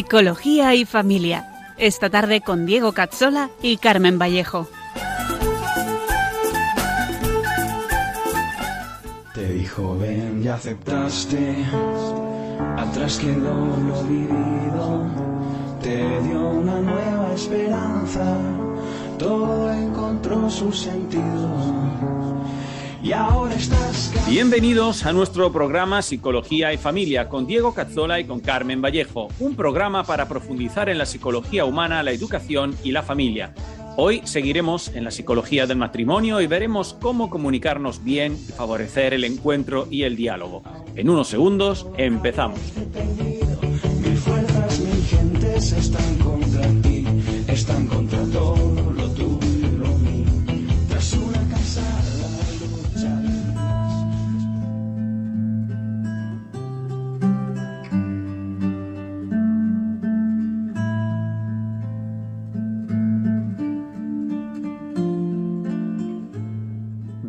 Psicología y familia. Esta tarde con Diego Cazzola y Carmen Vallejo. Te dijo ven y aceptaste, atrás quedó lo vivido, te dio una nueva esperanza, todo encontró su sentido y ahora estás... Bienvenidos a nuestro programa Psicología y Familia con Diego Cazzola y con Carmen Vallejo, un programa para profundizar en la psicología humana, la educación y la familia. Hoy seguiremos en la psicología del matrimonio y veremos cómo comunicarnos bien y favorecer el encuentro y el diálogo. En unos segundos empezamos. Mil fuerzas, mil gentes están contra ti, están contra todo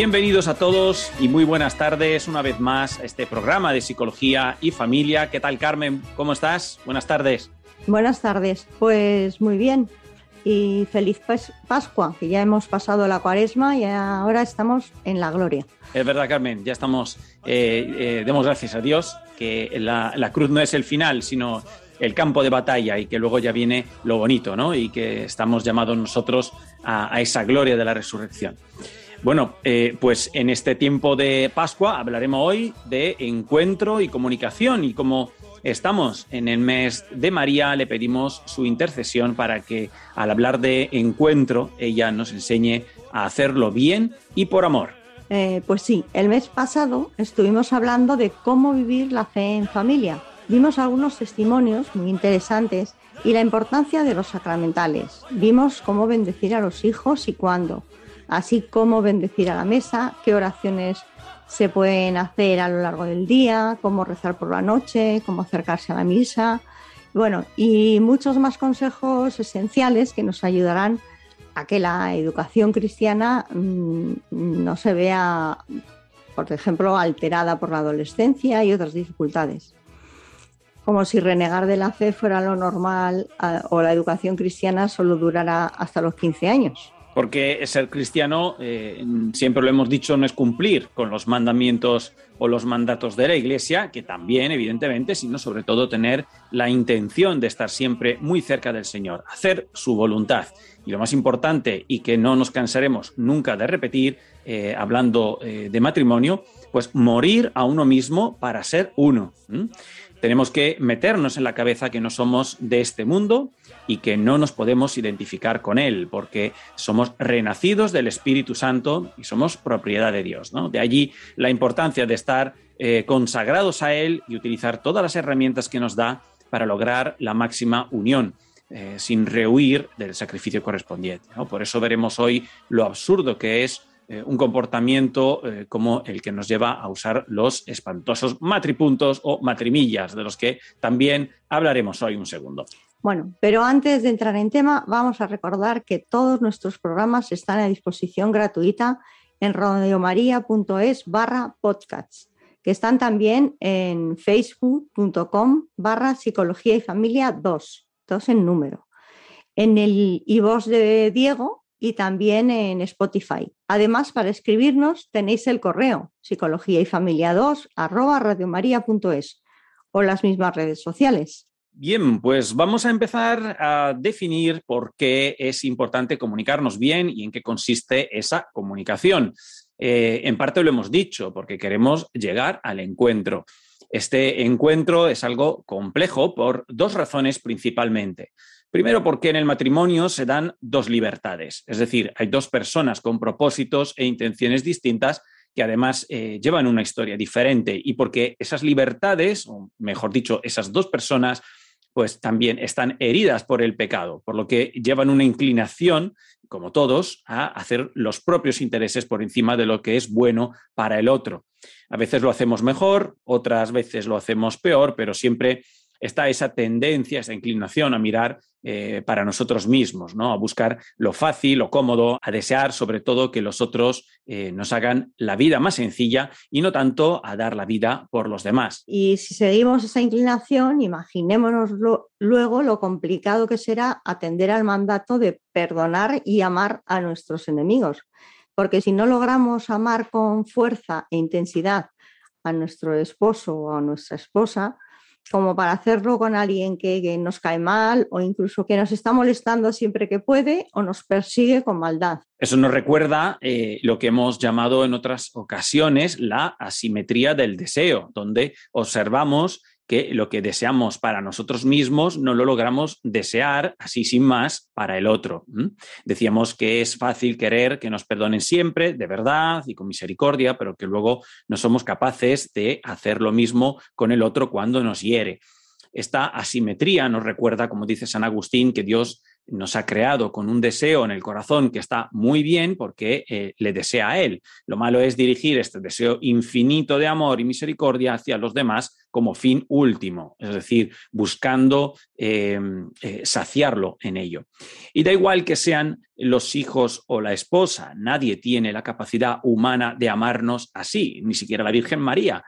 Bienvenidos a todos y muy buenas tardes una vez más a este programa de psicología y familia. ¿Qué tal, Carmen? ¿Cómo estás? Buenas tardes. Buenas tardes, pues muy bien y feliz Pas- Pascua, que ya hemos pasado la cuaresma y ahora estamos en la gloria. Es verdad, Carmen, ya estamos, eh, eh, demos gracias a Dios que la, la cruz no es el final, sino el campo de batalla y que luego ya viene lo bonito, ¿no? Y que estamos llamados nosotros a, a esa gloria de la resurrección. Bueno, eh, pues en este tiempo de Pascua hablaremos hoy de encuentro y comunicación y como estamos en el mes de María, le pedimos su intercesión para que al hablar de encuentro ella nos enseñe a hacerlo bien y por amor. Eh, pues sí, el mes pasado estuvimos hablando de cómo vivir la fe en familia. Vimos algunos testimonios muy interesantes y la importancia de los sacramentales. Vimos cómo bendecir a los hijos y cuándo, así como bendecir a la mesa, qué oraciones se pueden hacer a lo largo del día, cómo rezar por la noche, cómo acercarse a la misa, bueno, y muchos más consejos esenciales que nos ayudarán a que la educación cristiana mmm, no se vea, por ejemplo, alterada por la adolescencia y otras dificultades. Como si renegar de la fe fuera lo normal a, o la educación cristiana solo durara hasta los 15 años. Porque ser cristiano, eh, siempre lo hemos dicho, no es cumplir con los mandamientos o los mandatos de la Iglesia, que también, evidentemente, sino sobre todo tener la intención de estar siempre muy cerca del Señor, hacer su voluntad. Y lo más importante, y que no nos cansaremos nunca de repetir, eh, hablando eh, de matrimonio, pues morir a uno mismo para ser uno. Tenemos que meternos en la cabeza que no somos de este mundo y que no nos podemos identificar con él, porque somos renacidos del Espíritu Santo y somos propiedad de Dios. ¿no? De allí la importancia de estar eh, consagrados a Él y utilizar todas las herramientas que nos da para lograr la máxima unión. Eh, sin rehuir del sacrificio correspondiente. Por eso veremos hoy lo absurdo que es eh, un comportamiento como el que nos lleva a usar los espantosos matripuntos o matrimillas, de los que también hablaremos hoy un segundo. Bueno, pero antes de entrar en tema, vamos a recordar que todos nuestros programas están a disposición gratuita en radiomaria.es barra podcasts, que están también en facebook.com barra psicología y familia 2, dos en número, en el iVoz de Diego y también en Spotify. Además, para escribirnos tenéis el correo psicología y familia 2 arroba radiomaria.es o las mismas redes sociales. Bien, pues vamos a empezar a definir por qué es importante comunicarnos bien y en qué consiste esa comunicación. Eh, en parte lo hemos dicho, porque queremos llegar al encuentro. Este encuentro es algo complejo por dos razones principalmente. Primero, porque en el matrimonio se dan dos libertades, es decir, hay dos personas con propósitos e intenciones distintas que además eh, llevan una historia diferente y porque esas libertades, o mejor dicho, esas dos personas, pues también están heridas por el pecado, por lo que llevan una inclinación, como todos, a hacer los propios intereses por encima de lo que es bueno para el otro. A veces lo hacemos mejor, otras veces lo hacemos peor, pero siempre está esa tendencia, esa inclinación a mirar eh, para nosotros mismos, ¿no? A buscar lo fácil, lo cómodo, a desear sobre todo que los otros eh, nos hagan la vida más sencilla y no tanto a dar la vida por los demás. Y si seguimos esa inclinación, imaginémonos luego lo complicado que será atender al mandato de perdonar y amar a nuestros enemigos. Porque si no logramos amar con fuerza e intensidad a nuestro esposo o a nuestra esposa, como para hacerlo con alguien que, nos cae mal o incluso que nos está molestando siempre que puede o nos persigue con maldad. Eso nos recuerda eh, lo que hemos llamado en otras ocasiones la asimetría del deseo, donde observamos que lo que deseamos para nosotros mismos no lo logramos desear así sin más para el otro. Decíamos que es fácil querer que nos perdonen siempre, de verdad y con misericordia, pero que luego no somos capaces de hacer lo mismo con el otro cuando nos hiere. Esta asimetría nos recuerda, como dice San Agustín, que Dios nos ha creado con un deseo en el corazón que está muy bien porque eh, le desea a Él. Lo malo es dirigir este deseo infinito de amor y misericordia hacia los demás como fin último, es decir, buscando em, eh, saciarlo en ello. Y da igual que sean los hijos o la esposa, nadie tiene la capacidad humana de amarnos así, ni siquiera la Virgen María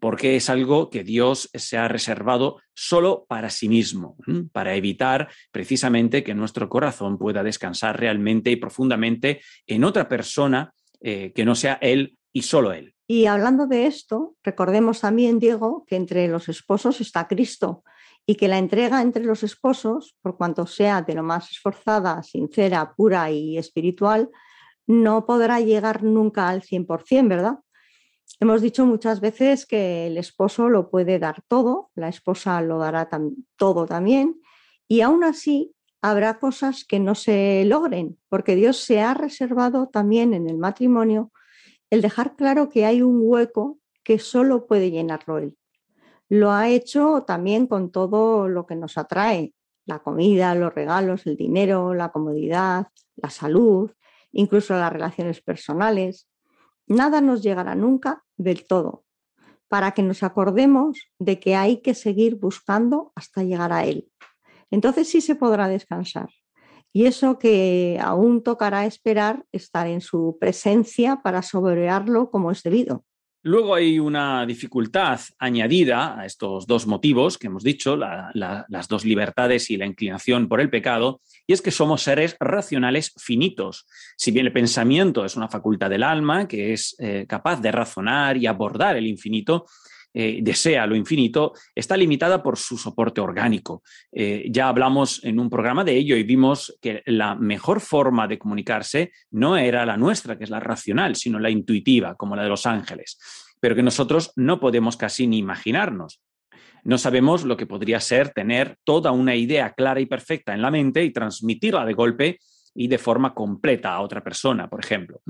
porque es algo que Dios se ha reservado solo para sí mismo, para evitar precisamente que nuestro corazón pueda descansar realmente y profundamente en otra persona eh, que no sea Él y solo Él. Y hablando de esto, recordemos también, Diego, que entre los esposos está Cristo y que la entrega entre los esposos, por cuanto sea de lo más esforzada, sincera, pura y espiritual, no podrá llegar nunca al 100%, ¿verdad? Hemos dicho muchas veces que el esposo lo puede dar todo, la esposa lo dará todo también, y aún así habrá cosas que no se logren, porque Dios se ha reservado también en el matrimonio el dejar claro que hay un hueco que solo puede llenarlo Él. Lo ha hecho también con todo lo que nos atrae, la comida, los regalos, el dinero, la comodidad, la salud, incluso las relaciones personales. Nada nos llegará nunca del todo, para que nos acordemos de que hay que seguir buscando hasta llegar a Él. Entonces sí se podrá descansar. Y eso que aún tocará esperar estar en su presencia para sobrellevarlo como es debido. Luego hay una dificultad añadida a estos dos motivos que hemos dicho, las dos libertades y la inclinación por el pecado, y es que somos seres racionales finitos. Si bien el pensamiento es una facultad del alma que es eh, capaz de razonar y abordar el infinito, eh, desea lo infinito, está limitada por su soporte orgánico. Eh, ya hablamos en un programa de ello y vimos que la mejor forma de comunicarse no era la nuestra, que es la racional, sino la intuitiva, como la de los ángeles, pero que nosotros no podemos casi ni imaginarnos. No sabemos lo que podría ser tener toda una idea clara y perfecta en la mente y transmitirla de golpe y de forma completa a otra persona, por ejemplo.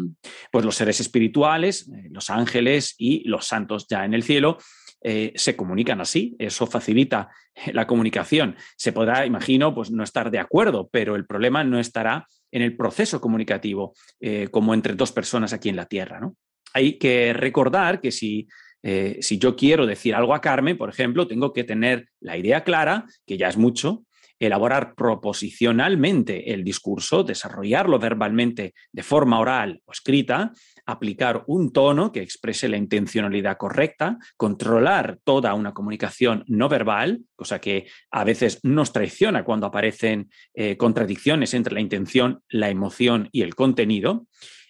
Pues los seres espirituales, eh, los ángeles y los santos ya en el cielo, eh, se comunican así. Eso facilita la comunicación. Se podrá, imagino, pues no estar de acuerdo, pero el problema no estará en el proceso comunicativo eh, como entre dos personas aquí en la Tierra. ¿no? Hay que recordar que si eh, si yo quiero decir algo a Carmen, por ejemplo, tengo que tener la idea clara, que ya es mucho, elaborar proposicionalmente el discurso, desarrollarlo verbalmente de forma oral o escrita, aplicar un tono que exprese la intencionalidad correcta, controlar toda una comunicación no verbal, cosa que a veces nos traiciona cuando aparecen eh, contradicciones entre la intención, la emoción y el contenido,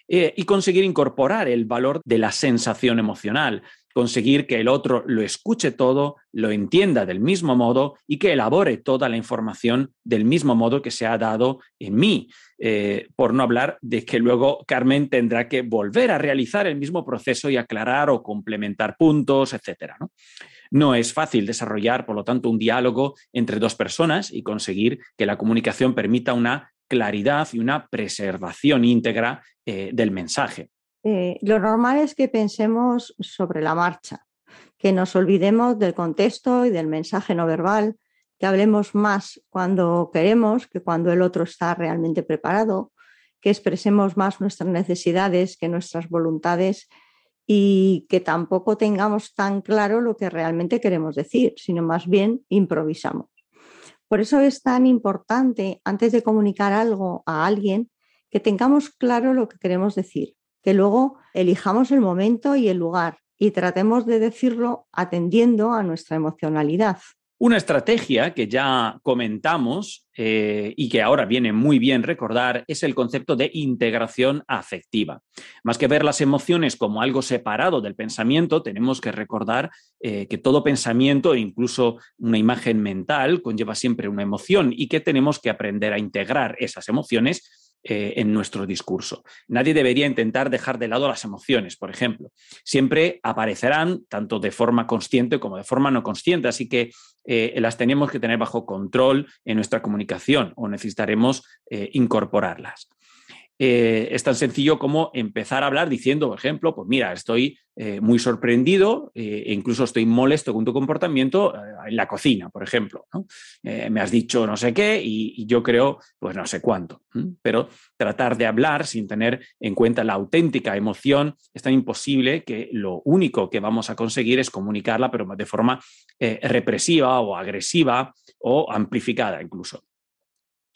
eh, y conseguir incorporar el valor de la sensación emocional, conseguir que el otro lo escuche todo, lo entienda del mismo modo y que elabore toda la información del mismo modo que se ha dado en mí. Eh, por no hablar de que luego Carmen tendrá que volver a realizar el mismo proceso y aclarar o complementar puntos. ¿no? no es fácil desarrollar, por lo tanto, un diálogo entre dos personas y conseguir que la comunicación permita una claridad y una preservación íntegra eh, del mensaje. Eh, lo normal es que pensemos sobre la marcha, que nos olvidemos del contexto y del mensaje no verbal, que hablemos más cuando queremos que cuando el otro está realmente preparado, que expresemos más nuestras necesidades que nuestras voluntades y que tampoco tengamos tan claro lo que realmente queremos decir, sino más bien improvisamos. Por eso es tan importante, antes de comunicar algo a alguien, que tengamos claro lo que queremos decir, que luego elijamos el momento y el lugar y tratemos de decirlo atendiendo a nuestra emocionalidad. Una estrategia que ya comentamos eh, y que ahora viene muy bien recordar es el concepto de integración afectiva. Más que ver las emociones como algo separado del pensamiento, tenemos que recordar eh, que todo pensamiento incluso una imagen mental conlleva siempre una emoción y que tenemos que aprender a integrar esas emociones eh, en nuestro discurso. Nadie debería intentar dejar de lado las emociones, por ejemplo. Siempre aparecerán tanto de forma consciente como de forma no consciente, así que eh, las tenemos que tener bajo control en nuestra comunicación o necesitaremos eh, incorporarlas. Eh, es tan sencillo como empezar a hablar diciendo, por ejemplo, pues mira, estoy eh, muy sorprendido eh, e incluso estoy molesto con tu comportamiento en la cocina, por ejemplo. me has dicho no sé qué y, yo creo, pues no sé cuánto. Pero tratar de hablar sin tener en cuenta la auténtica emoción es tan imposible que lo único que vamos a conseguir es comunicarla, pero de forma represiva o agresiva o amplificada incluso.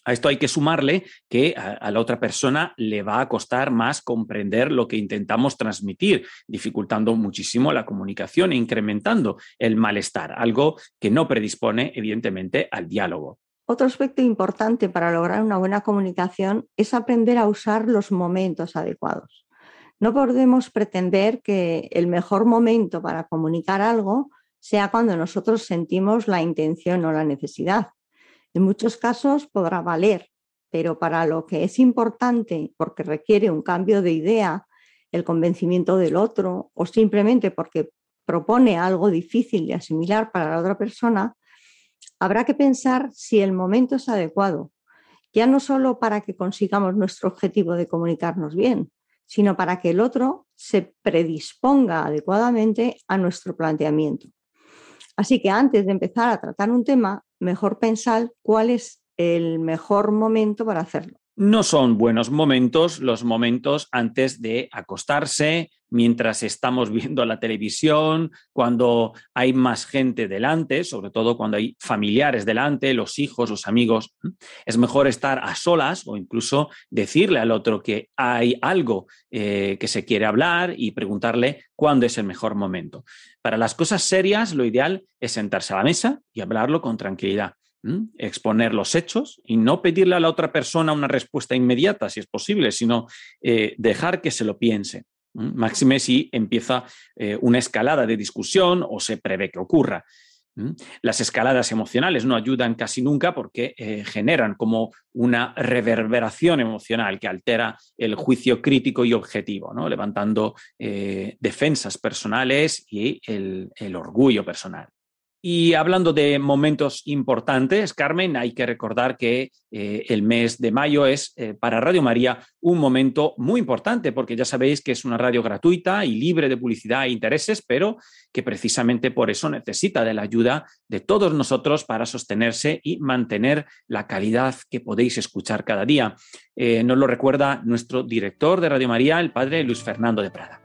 A esto hay que sumarle que a, la otra persona le va a costar más comprender lo que intentamos transmitir, dificultando muchísimo la comunicación e incrementando el malestar, algo que no predispone evidentemente al diálogo. Otro aspecto importante para lograr una buena comunicación es aprender a usar los momentos adecuados. No podemos pretender que el mejor momento para comunicar algo sea cuando nosotros sentimos la intención o la necesidad en muchos casos podrá valer, pero para lo que es importante, porque requiere un cambio de idea, el convencimiento del otro o simplemente porque propone algo difícil de asimilar para la otra persona, habrá que pensar si el momento es adecuado, ya no solo para que consigamos nuestro objetivo de comunicarnos bien, sino para que el otro se predisponga adecuadamente a nuestro planteamiento. Así que antes de empezar a tratar un tema, mejor pensar cuál es el mejor momento para hacerlo. No son buenos momentos los momentos antes de acostarse, mientras estamos viendo la televisión, cuando hay más gente delante, sobre todo cuando hay familiares delante, los hijos, los amigos. Es mejor estar a solas o incluso decirle al otro que hay algo eh, que se quiere hablar y preguntarle cuándo es el mejor momento. Para las cosas serias, lo ideal es sentarse a la mesa y hablarlo con tranquilidad exponer los hechos y no pedirle a la otra persona una respuesta inmediata, si es posible, sino eh, dejar que se lo piense. Máxime si empieza eh, una escalada de discusión o se prevé que ocurra. Las escaladas emocionales no ayudan casi nunca porque eh, generan como una reverberación emocional que altera el juicio crítico y objetivo, ¿no? levantando defensas personales y el orgullo personal. Y hablando de momentos importantes, Carmen, hay que recordar que eh, el mes de mayo es eh, para Radio María un momento muy importante, porque ya sabéis que es una radio gratuita y libre de publicidad e intereses, pero que precisamente por eso necesita de la ayuda de todos nosotros para sostenerse y mantener la calidad que podéis escuchar cada día. Eh, nos lo recuerda nuestro director de Radio María, el padre Luis Fernando de Prada.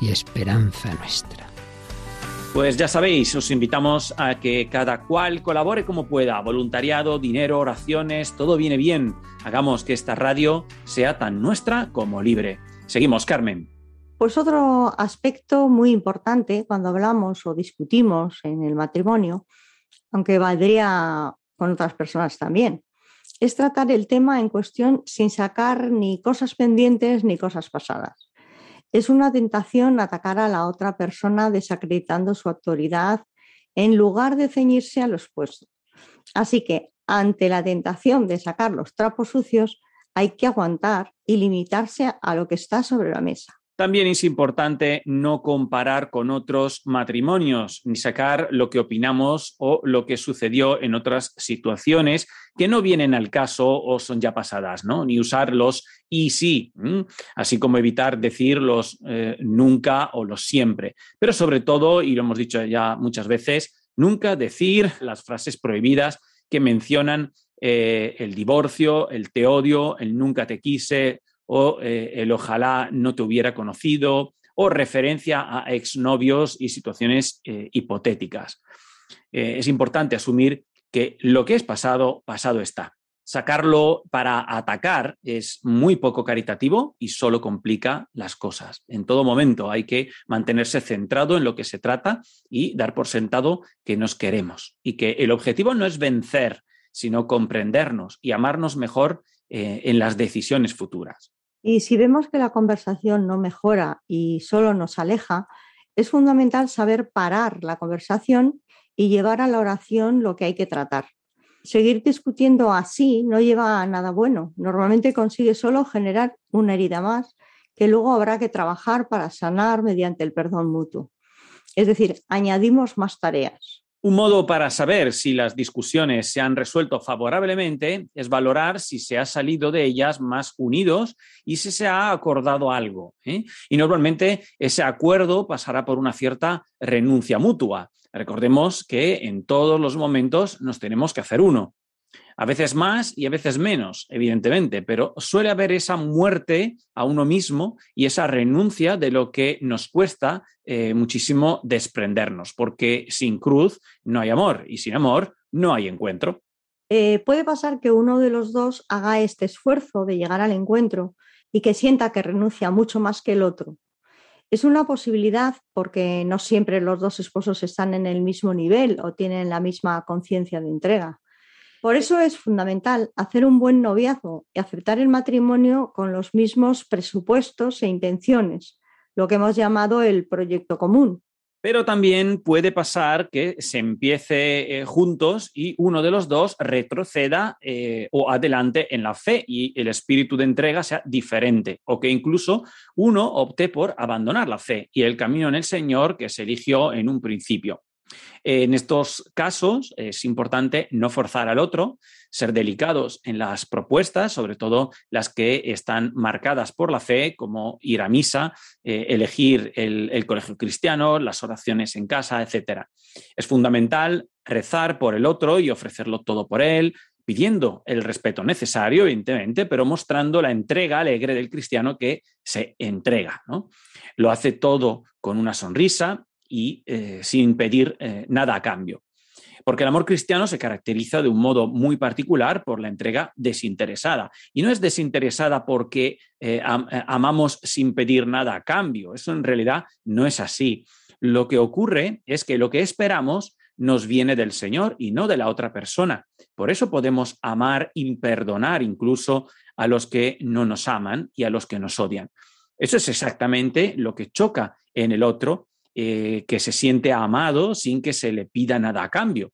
y esperanza nuestra. Pues ya sabéis, os invitamos a que cada cual colabore como pueda, voluntariado, dinero, oraciones, todo viene bien. Hagamos que esta radio sea tan nuestra como libre. Seguimos, Carmen. Pues otro aspecto muy importante cuando hablamos o discutimos en el matrimonio, aunque valdría con otras personas también, es tratar el tema en cuestión sin sacar ni cosas pendientes ni cosas pasadas. Es una tentación atacar a la otra persona desacreditando su autoridad en lugar de ceñirse a los puestos. Así que ante la tentación de sacar los trapos sucios, hay que aguantar y limitarse a lo que está sobre la mesa. También es importante no comparar con otros matrimonios, ni sacar lo que opinamos o lo que sucedió en otras situaciones que no vienen al caso o son ya pasadas, ¿no? Ni usar los y sí, así como evitar decir los eh, nunca o los siempre. Pero sobre todo, y lo hemos dicho ya muchas veces, nunca decir las frases prohibidas que mencionan eh, el divorcio, el te odio, el nunca te quise, o eh, el ojalá no te hubiera conocido, o referencia a exnovios y situaciones eh, hipotéticas. Eh, es importante asumir que lo que es pasado, pasado está. Sacarlo para atacar es muy poco caritativo y solo complica las cosas. En todo momento hay que mantenerse centrado en lo que se trata y dar por sentado que nos queremos y que el objetivo no es vencer, sino comprendernos y amarnos mejor en las decisiones futuras. Y si vemos que la conversación no mejora y solo nos aleja, es fundamental saber parar la conversación y llevar a la oración lo que hay que tratar. Seguir discutiendo así no lleva a nada bueno. Normalmente consigue solo generar una herida más que luego habrá que trabajar para sanar mediante el perdón mutuo. Es decir, añadimos más tareas. Un modo para saber si las discusiones se han resuelto favorablemente es valorar si se ha salido de ellas más unidos y si se ha acordado algo. ¿eh? Y normalmente ese acuerdo pasará por una cierta renuncia mutua. Recordemos que en todos los momentos nos tenemos que hacer uno. A veces más y a veces menos, evidentemente, pero suele haber esa muerte a uno mismo y esa renuncia de lo que nos cuesta eh, muchísimo desprendernos, porque sin cruz no hay amor y sin amor no hay encuentro. Eh, puede pasar que uno de los dos haga este esfuerzo de llegar al encuentro y que sienta que renuncia mucho más que el otro. Es una posibilidad porque no siempre los dos esposos están en el mismo nivel o tienen la misma conciencia de entrega. Por eso es fundamental hacer un buen noviazgo y aceptar el matrimonio con los mismos presupuestos e intenciones, lo que hemos llamado el proyecto común. Pero también puede pasar que se empiece eh, juntos y uno de los dos retroceda eh, o adelante en la fe y el espíritu de entrega sea diferente, o que incluso uno opte por abandonar la fe y el camino en el Señor que se eligió en un principio. En estos casos es importante no forzar al otro, ser delicados en las propuestas, sobre todo las que están marcadas por la fe, como ir a misa, eh, elegir el, colegio cristiano, las oraciones en casa, etc. Es fundamental rezar por el otro y ofrecerlo todo por él, pidiendo el respeto necesario, evidentemente, pero mostrando la entrega alegre del cristiano que se entrega. ¿no? Lo hace todo con una sonrisa y eh, sin pedir eh, nada a cambio. Porque el amor cristiano se caracteriza de un modo muy particular por la entrega desinteresada. Y no es desinteresada porque eh, am amamos sin pedir nada a cambio. Eso en realidad no es así. Lo que ocurre es que lo que esperamos nos viene del Señor y no de la otra persona. Por eso podemos amar y perdonar incluso a los que no nos aman y a los que nos odian. Eso es exactamente lo que choca en el otro, eh, que se siente amado sin que se le pida nada a cambio.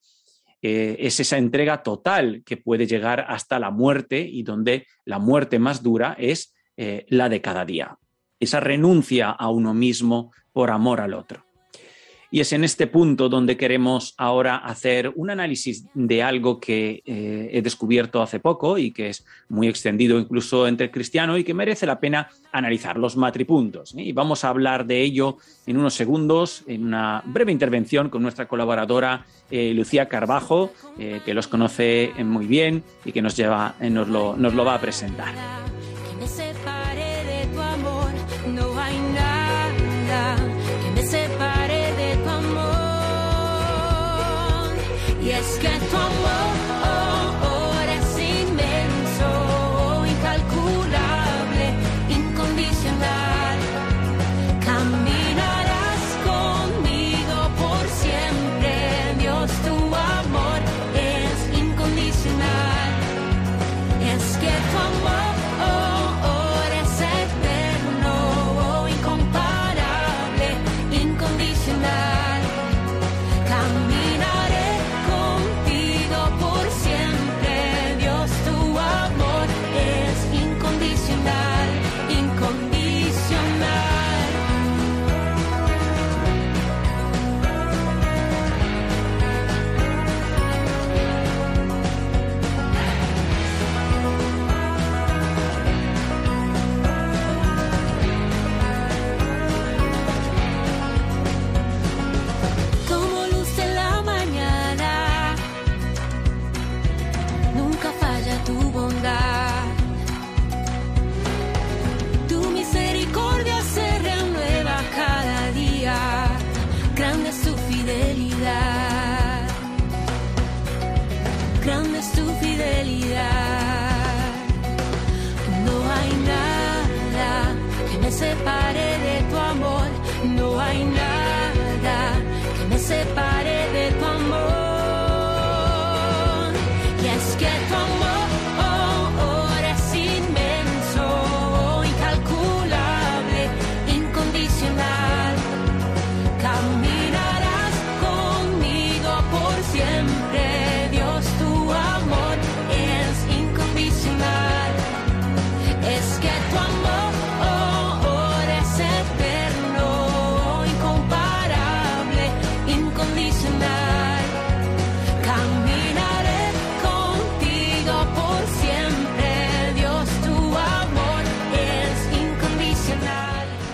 Eh, es esa entrega total que puede llegar hasta la muerte y donde la muerte más dura es eh, la de cada día. Esa renuncia a uno mismo por amor al otro. Y es en este punto donde queremos ahora hacer un análisis de algo que eh, he descubierto hace poco y que es muy extendido incluso entre cristianos y que merece la pena analizar, los matripuntos. ¿eh? Y vamos a hablar de ello en unos segundos, en una breve intervención con nuestra colaboradora eh, Lucía Carbajo, que los conoce muy bien y que nos, lleva, nos, lo, nos lo va a presentar. Me separe de tu amor, no hay nada amor. Y es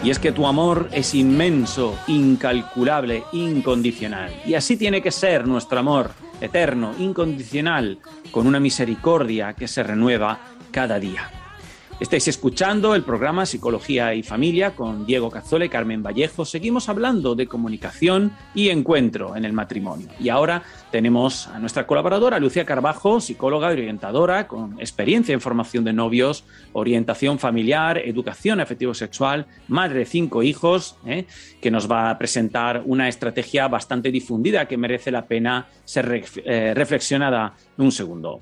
Y es que tu amor es inmenso, incalculable, incondicional. Y así tiene que ser nuestro amor, eterno, incondicional, con una misericordia que se renueva cada día. Estáis escuchando el programa Psicología y Familia con Diego Cazzola y Carmen Vallejo. Seguimos hablando de comunicación y encuentro en el matrimonio. Y ahora tenemos a nuestra colaboradora Lucía Carbajo, psicóloga y orientadora con experiencia en formación de novios, orientación familiar, educación afectivo-sexual, madre de cinco hijos, ¿eh? que nos va a presentar una estrategia bastante difundida que merece la pena ser eh, reflexionada un segundo.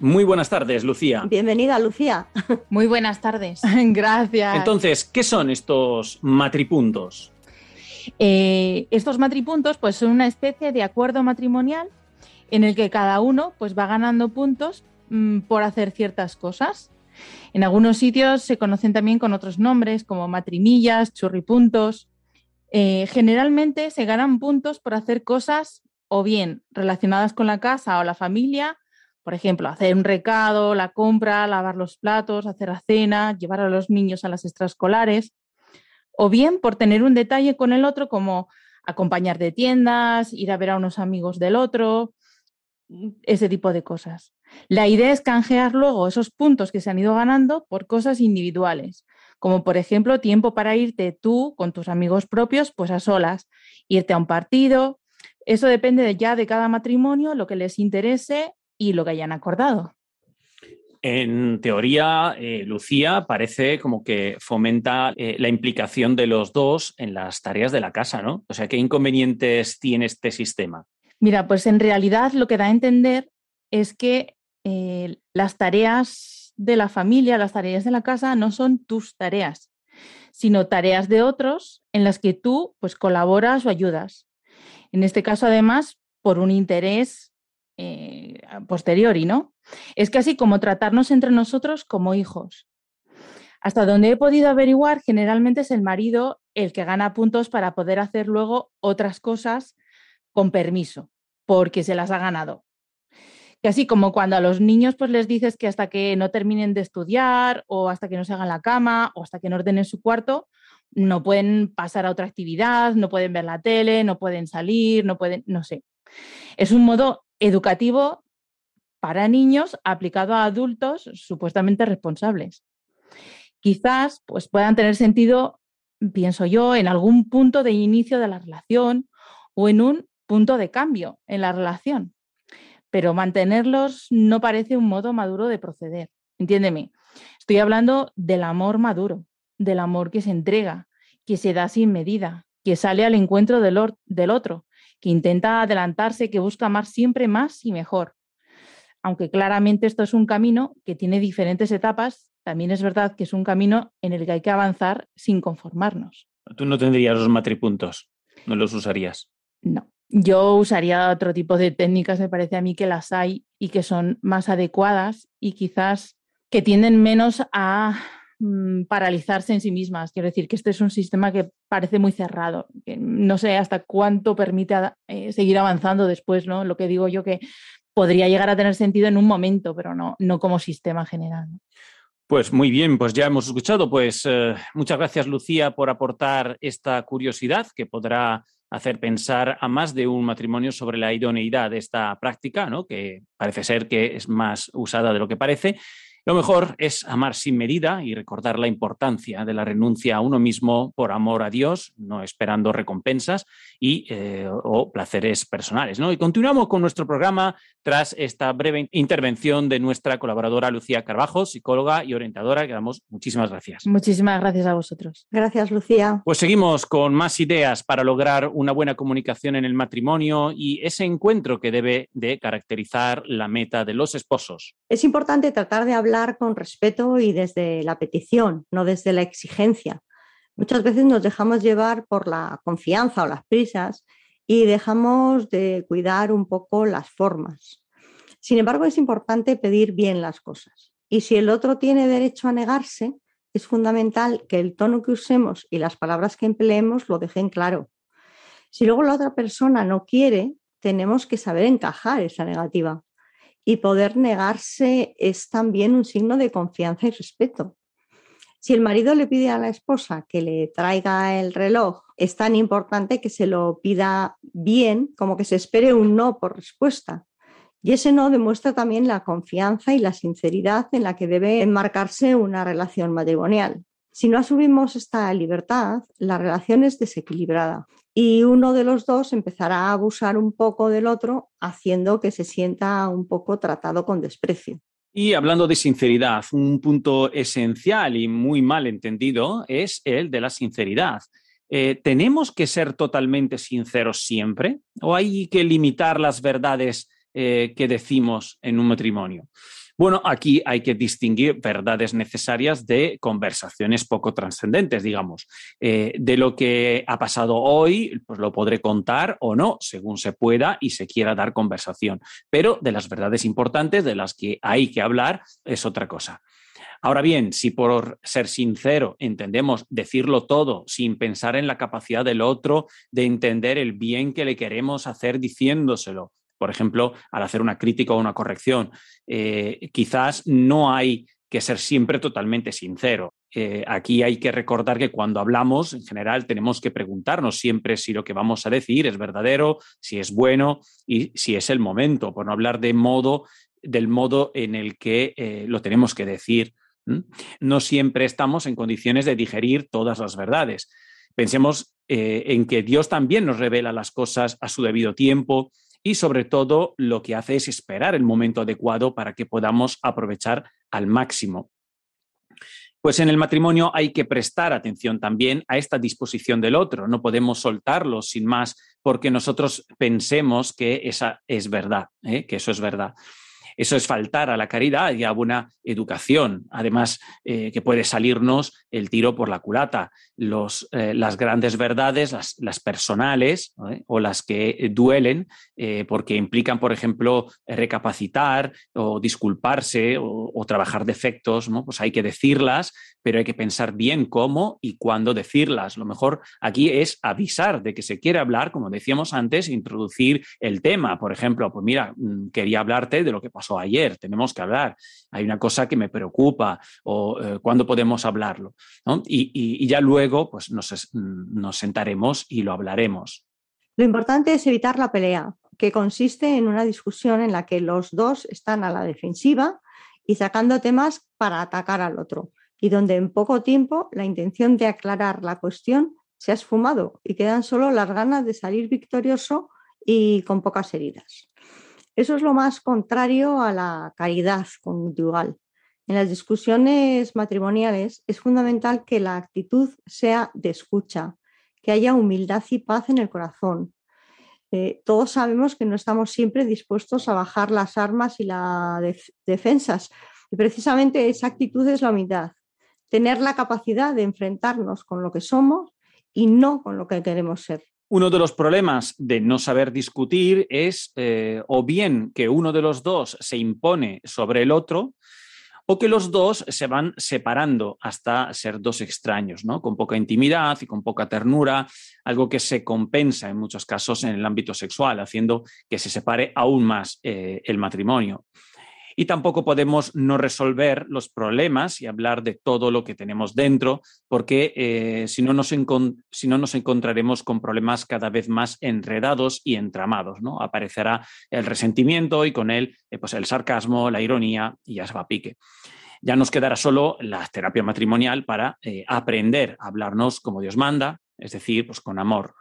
Muy buenas tardes, Lucía. Bienvenida, Lucía. Muy buenas tardes. Gracias. Entonces, ¿qué son estos matripuntos? Eh, estos matripuntos pues, son una especie de acuerdo matrimonial en el que cada uno pues, va ganando puntos mm, por hacer ciertas cosas. En algunos sitios se conocen también con otros nombres como matrimillas, churripuntos. Eh, generalmente se ganan puntos por hacer cosas o bien relacionadas con la casa o la familia, por ejemplo, hacer un recado, la compra, lavar los platos, hacer la cena, llevar a los niños a las extraescolares, o bien por tener un detalle con el otro como acompañar de tiendas, ir a ver a unos amigos del otro, ese tipo de cosas. La idea es canjear luego esos puntos que se han ido ganando por cosas individuales, como por ejemplo tiempo para irte tú con tus amigos propios, pues a solas, irte a un partido. Eso depende de ya de cada matrimonio, lo que les interese y lo que hayan acordado. En teoría, eh, Lucía parece como que fomenta eh, la implicación de los dos en las tareas de la casa, ¿no? O sea, ¿qué inconvenientes tiene este sistema? Mira, pues en realidad lo que da a entender es que eh, las tareas de la familia, las tareas de la casa no son tus tareas, sino tareas de otros en las que tú pues colaboras o ayudas. En este caso, además, por un interés posteriori, ¿no? Es casi como tratarnos entre nosotros como hijos. Hasta donde he podido averiguar, generalmente es el marido el que gana puntos para poder hacer luego otras cosas con permiso, porque se las ha ganado. Que así como cuando a los niños pues les dices que hasta que no terminen de estudiar o hasta que no se hagan la cama o hasta que no ordenen su cuarto, no pueden pasar a otra actividad, no pueden ver la tele, no pueden salir, no pueden, no sé. Es un modo educativo para niños aplicado a adultos supuestamente responsables. Quizás pues, puedan tener sentido, pienso yo, en algún punto de inicio de la relación o en un punto de cambio en la relación. Pero mantenerlos no parece un modo maduro de proceder. Entiéndeme, estoy hablando del amor maduro, del amor que se entrega, que se da sin medida, que sale al encuentro del, del otro, que intenta adelantarse, que busca amar siempre más y mejor. Aunque claramente esto es un camino que tiene diferentes etapas, también es verdad que es un camino en el que hay que avanzar sin conformarnos. Tú no tendrías los matripuntos, no los usarías. No, yo usaría otro tipo de técnicas, me parece a mí que las hay y que son más adecuadas y quizás que tienden menos a mm, paralizarse en sí mismas. Quiero decir que este es un sistema que parece muy cerrado, que no sé hasta cuánto permite eh, seguir avanzando después, ¿no? Lo que digo yo que podría llegar a tener sentido en un momento, pero no, no como sistema general. Pues muy bien, pues ya hemos escuchado. Pues eh, muchas gracias, Lucía, por aportar esta curiosidad que podrá hacer pensar a más de un matrimonio sobre la idoneidad de esta práctica, ¿no? que parece ser que es más usada de lo que parece. Lo mejor es amar sin medida y recordar la importancia de la renuncia a uno mismo por amor a Dios, no esperando recompensas y, eh, o placeres personales. ¿no? Y continuamos con nuestro programa tras esta breve intervención de nuestra colaboradora Lucía Carvajo, psicóloga y orientadora, que damos muchísimas gracias. Muchísimas gracias a vosotros. Gracias, Lucía. Pues seguimos con más ideas para lograr una buena comunicación en el matrimonio y ese encuentro que debe de caracterizar la meta de los esposos. Es importante tratar de hablar con respeto y desde la petición, no desde la exigencia. Muchas veces nos dejamos llevar por la confianza o las prisas y dejamos de cuidar un poco las formas. Sin embargo, es importante pedir bien las cosas. Y si el otro tiene derecho a negarse, es fundamental que el tono que usemos y las palabras que empleemos lo dejen claro. Si luego la otra persona no quiere, tenemos que saber encajar esa negativa y poder negarse es también un signo de confianza y respeto. Si el marido le pide a la esposa que le traiga el reloj, es tan importante que se lo pida bien como que se espere un no por respuesta. Y ese no demuestra también la confianza y la sinceridad en la que debe enmarcarse una relación matrimonial. Si no asumimos esta libertad, la relación es desequilibrada y uno de los dos empezará a abusar un poco del otro, haciendo que se sienta un poco tratado con desprecio. Y hablando de sinceridad, un punto esencial y muy mal entendido es el de la sinceridad. Eh, ¿Tenemos que ser totalmente sinceros siempre o hay que limitar las verdades eh, que decimos en un matrimonio? Bueno, aquí hay que distinguir verdades necesarias de conversaciones poco trascendentes, digamos. Eh, de lo que ha pasado hoy, pues lo podré contar o no, según se pueda y se quiera dar conversación. Pero de las verdades importantes, de las que hay que hablar, es otra cosa. Ahora bien, si por ser sincero entendemos decirlo todo sin pensar en la capacidad del otro de entender el bien que le queremos hacer diciéndoselo, por ejemplo, al hacer una crítica o una corrección, eh, quizás no hay que ser siempre totalmente sincero. Eh, aquí hay que recordar que cuando hablamos, en general, tenemos que preguntarnos siempre si lo que vamos a decir es verdadero, si es bueno y si es el momento, por no hablar modo, del modo en el que eh, lo tenemos que decir. No siempre estamos en condiciones de digerir todas las verdades. Pensemos en que Dios también nos revela las cosas a su debido tiempo y sobre todo lo que hace es esperar el momento adecuado para que podamos aprovechar al máximo. Pues en el matrimonio hay que prestar atención también a esta disposición del otro. No podemos soltarlo sin más porque nosotros pensemos que esa es verdad, ¿eh? que eso es verdad. Eso es faltar a la caridad y a buena educación. Además, eh, que puede salirnos el tiro por la culata. Los, eh, las grandes verdades, las, personales o las que duelen, eh, porque implican, por ejemplo, recapacitar o disculparse o, trabajar defectos, ¿no? pues hay que decirlas, pero hay que pensar bien cómo y cuándo decirlas. Lo mejor aquí es avisar de que se quiere hablar, como decíamos antes, introducir el tema. Por ejemplo, pues mira, mm, quería hablarte de lo que pasó ayer, tenemos que hablar, hay una cosa que me preocupa o eh, cuándo podemos hablarlo. Y, ya luego pues nos, nos sentaremos y lo hablaremos. Lo importante es evitar la pelea, que consiste en una discusión en la que los dos están a la defensiva y sacando temas para atacar al otro, y donde en poco tiempo la intención de aclarar la cuestión se ha esfumado y quedan solo las ganas de salir victorioso y con pocas heridas. Eso es lo más contrario a la caridad conyugal. En las discusiones matrimoniales es fundamental que la actitud sea de escucha, que haya humildad y paz en el corazón. Eh, todos sabemos que no estamos siempre dispuestos a bajar las armas y las defensas. Y precisamente esa actitud es la humildad. Tener la capacidad de enfrentarnos con lo que somos y no con lo que queremos ser. Uno de los problemas de no saber discutir es eh, o bien que uno de los dos se impone sobre el otro o que los dos se van separando hasta ser dos extraños, ¿no? Con poca intimidad y con poca ternura, algo que se compensa en muchos casos en el ámbito sexual, haciendo que se separe aún más eh, el matrimonio. Y tampoco podemos no resolver los problemas y hablar de todo lo que tenemos dentro, porque eh, si, no nos si, no nos encontraremos con problemas cada vez más enredados y entramados. ¿no? Aparecerá el resentimiento y con él eh, pues el sarcasmo, la ironía y ya se va a pique. Ya nos quedará solo la terapia matrimonial para eh, aprender a hablarnos como Dios manda, es decir, pues con amor.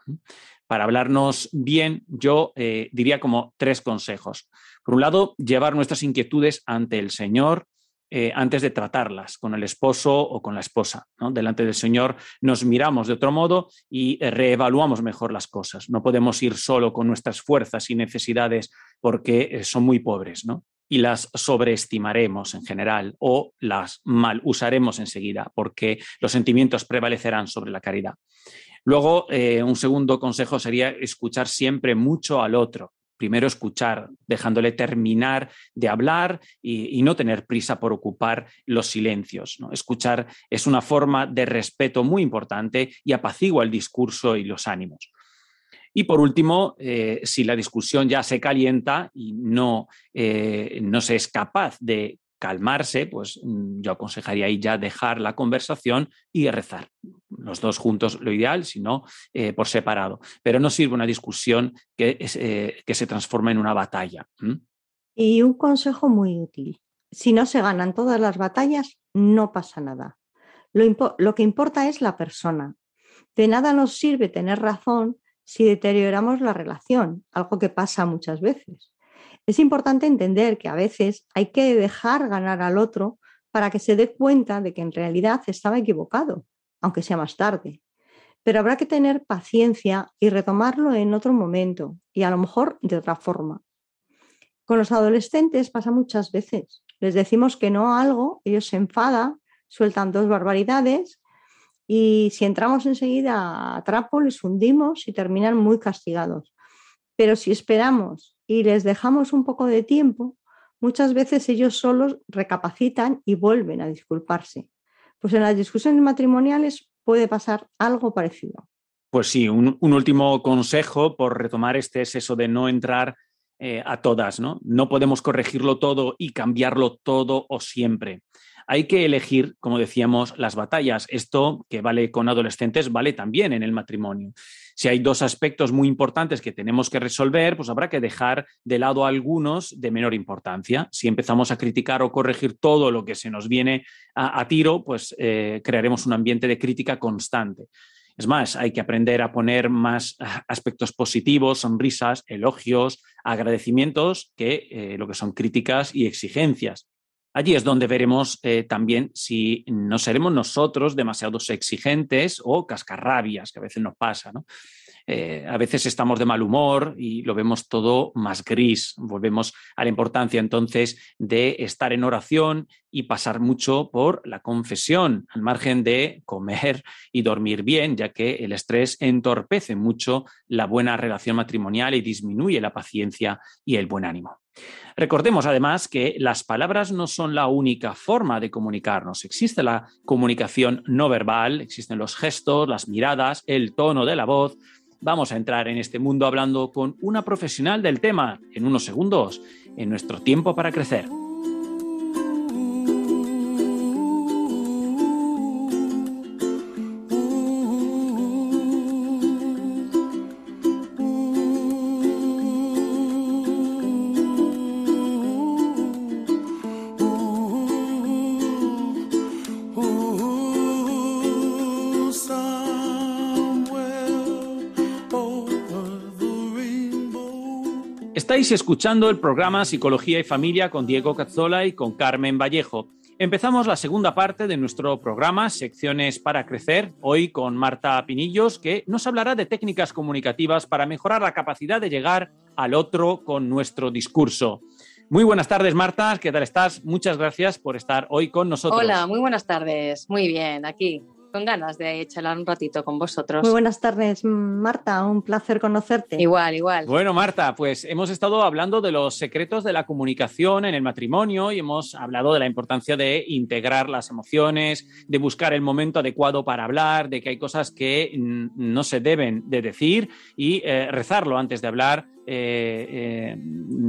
Para hablarnos bien, yo diría como tres consejos. Por un lado, llevar nuestras inquietudes ante el Señor eh, antes de tratarlas con el esposo o con la esposa. Delante del Señor nos miramos de otro modo y eh, reevaluamos mejor las cosas. No podemos ir solo con nuestras fuerzas y necesidades porque eh, son muy pobres. Y las sobreestimaremos en general o las mal usaremos enseguida porque los sentimientos prevalecerán sobre la caridad. Luego, un segundo consejo sería escuchar siempre mucho al otro, primero escuchar, dejándole terminar de hablar y, no tener prisa por ocupar los silencios. ¿no? Escuchar es una forma de respeto muy importante y apacigua el discurso y los ánimos. Y por último, eh, si la discusión ya se calienta y no, eh, no se es capaz de calmarse, pues mm, yo aconsejaría ahí ya dejar la conversación y rezar. Los dos juntos, lo ideal, si no, eh, por separado. Pero no sirve una discusión que, que se transforma en una batalla. Y un consejo muy útil. Si no se ganan todas las batallas, no pasa nada. Lo, lo que importa es la persona. De nada nos sirve tener razón si deterioramos la relación, algo que pasa muchas veces. Es importante entender que a veces hay que dejar ganar al otro para que se dé cuenta de que en realidad estaba equivocado, aunque sea más tarde. Pero habrá que tener paciencia y retomarlo en otro momento y a lo mejor de otra forma. Con los adolescentes pasa muchas veces. Les decimos que no a algo, ellos se enfadan, sueltan dos barbaridades y si entramos enseguida a trapo les hundimos y terminan muy castigados. Pero si esperamos y les dejamos un poco de tiempo, muchas veces ellos solos recapacitan y vuelven a disculparse. Pues en las discusiones matrimoniales puede pasar algo parecido. Pues sí, un, un último consejo por retomar este es eso de no entrar eh, a todas, ¿no? No podemos corregirlo todo y cambiarlo todo o siempre. Hay que elegir, como decíamos, las batallas. Esto que vale con adolescentes vale también en el matrimonio. Si hay dos aspectos muy importantes que tenemos que resolver, pues habrá que dejar de lado algunos de menor importancia. Si empezamos a criticar o corregir todo lo que se nos viene a, tiro, pues eh, crearemos un ambiente de crítica constante. Es más, hay que aprender a poner más ah, aspectos positivos, sonrisas, elogios, agradecimientos, que eh, lo que son críticas y exigencias. Allí es donde veremos eh, también si no seremos nosotros demasiados exigentes o cascarrabias, que a veces nos pasa. ¿no? Eh, a veces estamos de mal humor y lo vemos todo más gris. Volvemos a la importancia entonces de estar en oración y pasar mucho por la confesión, al margen de comer y dormir bien, ya que el estrés entorpece mucho la buena relación matrimonial y disminuye la paciencia y el buen ánimo. Recordemos además que las palabras no son la única forma de comunicarnos. Existe la comunicación no verbal, existen los gestos, las miradas, el tono de la voz. Vamos a entrar en este mundo hablando con una profesional del tema en unos segundos, en nuestro tiempo para crecer. Estáis escuchando el programa Psicología y Familia con Diego Cazzola y con Carmen Vallejo. Empezamos la segunda parte de nuestro programa, Secciones para Crecer, hoy con Marta Pinillos, que nos hablará de técnicas comunicativas para mejorar la capacidad de llegar al otro con nuestro discurso. Muy buenas tardes, Marta, ¿qué tal estás? Muchas gracias por estar hoy con nosotros. Hola, muy buenas tardes. Muy bien, aquí, con ganas de charlar un ratito con vosotros. Muy buenas tardes, Marta. Un placer conocerte. Igual, igual. Bueno, Marta, pues hemos estado hablando de los secretos de la comunicación en el matrimonio y hemos hablado de la importancia de integrar las emociones, de buscar el momento adecuado para hablar, de que hay cosas que no se deben de decir y eh, rezarlo antes de hablar eh, eh,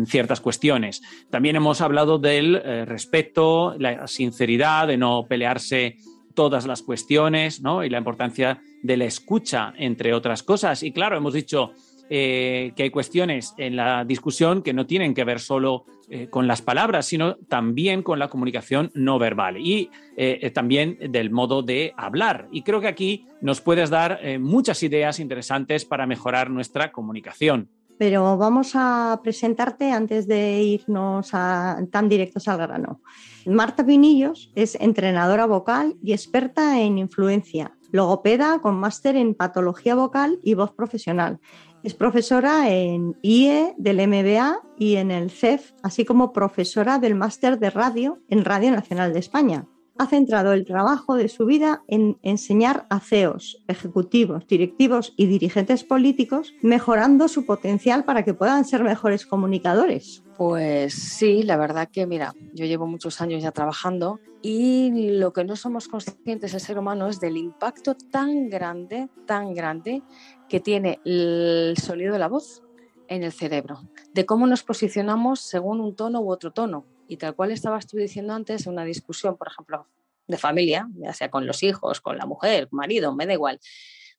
ciertas cuestiones. También hemos hablado del eh, respeto, la sinceridad, de no pelearse todas las cuestiones, ¿no? Y la importancia de la escucha, entre otras cosas. Y claro, hemos dicho eh, que hay cuestiones en la discusión que no tienen que ver solo eh, con las palabras, sino también con la comunicación no verbal y eh, también del modo de hablar. Y creo que aquí nos puedes dar muchas ideas interesantes para mejorar nuestra comunicación. Pero vamos a presentarte antes de irnos a- tan directos al grano. Marta Pinillos es entrenadora vocal y experta en influencia, logopeda con máster en patología vocal y voz profesional. Es profesora en IE del MBA y en el CEF, así como profesora del máster de radio en Radio Nacional de España. Ha centrado el trabajo de su vida en enseñar a CEOs, ejecutivos, directivos y dirigentes políticos, mejorando su potencial para que puedan ser mejores comunicadores. Pues sí, la verdad que, mira, yo llevo muchos años ya trabajando y lo que no somos conscientes el ser humano es del impacto tan grande, tan grande que tiene el sonido de la voz en el cerebro, de cómo nos posicionamos según un tono u otro tono. Y tal cual estabas tú diciendo antes, una discusión, por ejemplo, de familia, ya sea con los hijos, con la mujer, marido, me da igual.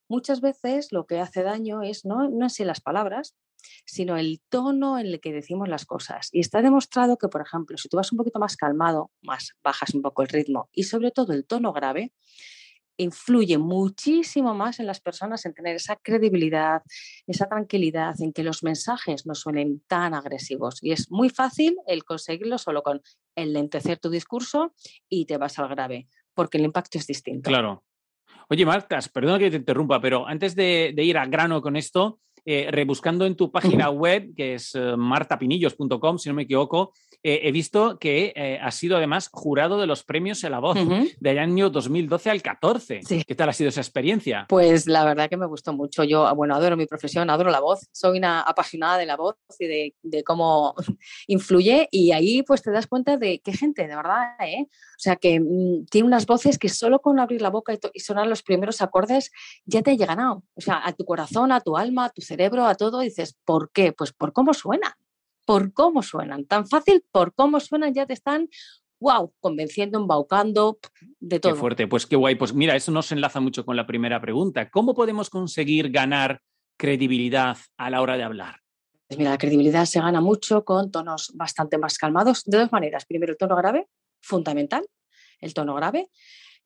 Muchas veces lo que hace daño es no, no es las palabras, sino el tono en el que decimos las cosas. Y está demostrado que, por ejemplo, si tú vas un poquito más calmado, más bajas un poco el ritmo y sobre todo el tono grave, influye muchísimo más en las personas en tener esa credibilidad, esa tranquilidad, en que los mensajes no suenen tan agresivos. Y es muy fácil el conseguirlo solo con el lentecer tu discurso y te vas al grave, porque el impacto es distinto. Claro. Oye, Marta, perdona que te interrumpa, pero antes de, de ir al grano con esto, eh, rebuscando en tu página web, que es eh, martapinillos.com, si no me equivoco, eh, he visto que eh, has sido además jurado de los premios en la voz Ujú. del año 2012 al 14. Sí. ¿Qué tal ha sido esa experiencia? Pues la verdad que me gustó mucho. Yo, bueno, adoro mi profesión, adoro la voz. Soy una apasionada de la voz y de, de cómo influye. Y ahí pues te das cuenta de qué gente, de verdad, ¿eh? O sea, que mm, tiene unas voces que solo con abrir la boca y, y sonar los primeros acordes ya te llegan a, o sea, a tu corazón, a tu alma, a tu cerebro, a todo. Y dices, ¿por qué? Pues por cómo suenan. Por cómo suenan. Tan fácil, por cómo suenan, ya te están, wow, convenciendo, embaucando, de todo. Qué fuerte, pues qué guay. Pues mira, eso nos enlaza mucho con la primera pregunta. ¿Cómo podemos conseguir ganar credibilidad a la hora de hablar? Pues mira, la credibilidad se gana mucho con tonos bastante más calmados, de dos maneras. Primero, el tono grave, fundamental, el tono grave,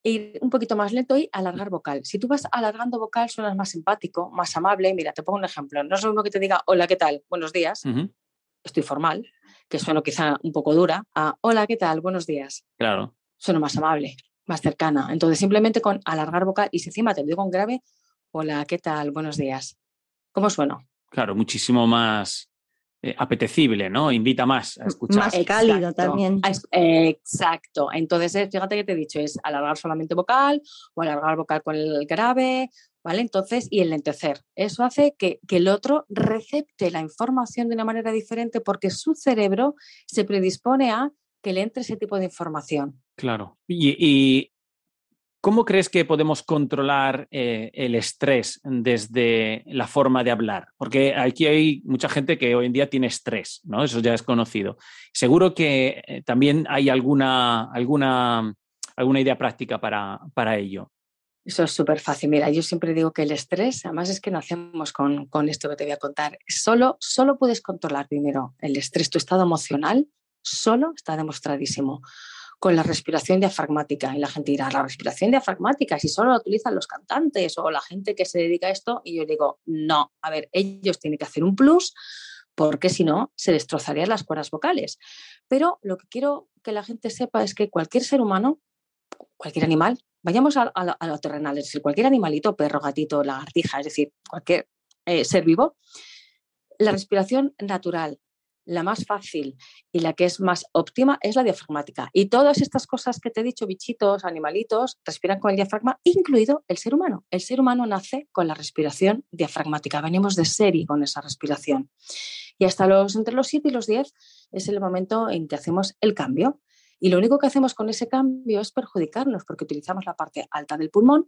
e ir un poquito más lento y alargar vocal. Si tú vas alargando vocal, suenas más simpático, más amable. Mira, te pongo un ejemplo. No es lo mismo que te diga, hola, ¿qué tal? Buenos días. Estoy formal, que sueno quizá un poco dura, a hola, ¿qué tal? Buenos días. Claro. Sueno más amable, más cercana. Entonces, simplemente con alargar vocal y si encima te lo digo en grave, hola, ¿qué tal? Buenos días. ¿Cómo sueno? Claro, muchísimo más eh, apetecible, ¿no? Invita más a escuchar. Más cálido Exacto. también. Exacto. Entonces, eh, fíjate que te he dicho, es alargar solamente vocal o alargar vocal con el grave, ¿vale? Entonces, y enlentecer. Eso hace que, que el otro recepte la información de una manera diferente porque su cerebro se predispone a que le entre ese tipo de información. Claro. Y, y ¿cómo crees que podemos controlar eh, el estrés desde la forma de hablar? Porque aquí hay mucha gente que hoy en día tiene estrés, ¿no? Eso ya es conocido. Seguro que eh, también hay alguna, alguna, alguna idea práctica para, para ello. Eso es súper fácil. Mira, yo siempre digo que el estrés, además es que nacemos con, con esto que te voy a contar. Solo, solo puedes controlar primero el estrés, tu estado emocional, solo está demostradísimo con la respiración diafragmática. Y la gente dirá, la respiración diafragmática, si solo la utilizan los cantantes o la gente que se dedica a esto, y yo digo, no, a ver, ellos tienen que hacer un plus porque si no, se destrozarían las cuerdas vocales. Pero lo que quiero que la gente sepa es que cualquier ser humano, cualquier animal, vayamos a, a a lo terrenal, es decir, cualquier animalito, perro, gatito, lagartija, es decir, cualquier eh, ser vivo, la respiración natural, la más fácil y la que es más óptima es la diafragmática. Y todas estas cosas que te he dicho, bichitos, animalitos, respiran con el diafragma, incluido el ser humano. El ser humano nace con la respiración diafragmática. Venimos de serie con esa respiración. Y hasta los, entre los 7 y los 10 es el momento en que hacemos el cambio. Y lo único que hacemos con ese cambio es perjudicarnos porque utilizamos la parte alta del pulmón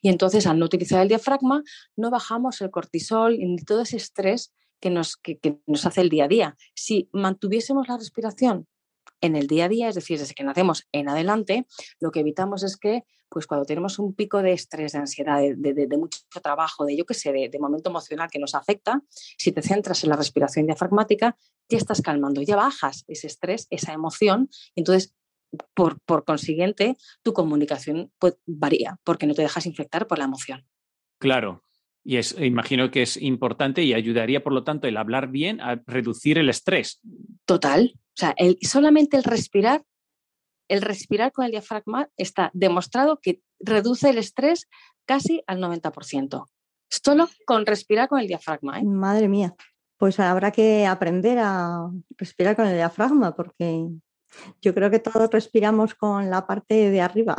y entonces al no utilizar el diafragma no bajamos el cortisol ni todo ese estrés que nos, que, que nos hace el día a día. Si mantuviésemos la respiración en el día a día, es decir, desde que nacemos en adelante, lo que evitamos es que, pues cuando tenemos un pico de estrés, de ansiedad, de, de, mucho trabajo, de yo qué sé, de, de, momento emocional que nos afecta, si te centras en la respiración diafragmática, ya estás calmando, ya bajas ese estrés, esa emoción, y entonces por, por, consiguiente, tu comunicación pues, varía porque no te dejas infectar por la emoción. Claro, y es, imagino que es importante y ayudaría, por lo tanto, el hablar bien a reducir el estrés. Total. O sea, el, solamente el respirar, el respirar con el diafragma está demostrado que reduce el estrés casi al 90%. Solo con respirar con el diafragma. ¿eh? Madre mía. Pues habrá que aprender a respirar con el diafragma porque yo creo que todos respiramos con la parte de arriba.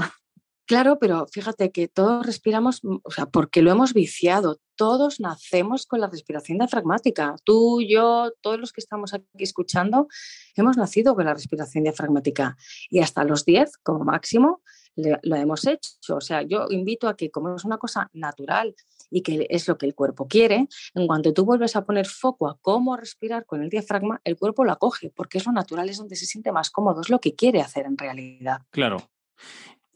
Claro, pero fíjate que todos respiramos, o sea, porque lo hemos viciado. Todos nacemos con la respiración diafragmática. Tú, yo, todos los que estamos aquí escuchando, hemos nacido con la respiración diafragmática. Y hasta los 10, como máximo, lo hemos hecho. O sea, yo invito a que, como es una cosa natural y que es lo que el cuerpo quiere, en cuanto tú vuelves a poner foco a cómo respirar con el diafragma, el cuerpo lo acoge, porque es lo natural, es donde se siente más cómodo, es lo que quiere hacer en realidad. Claro.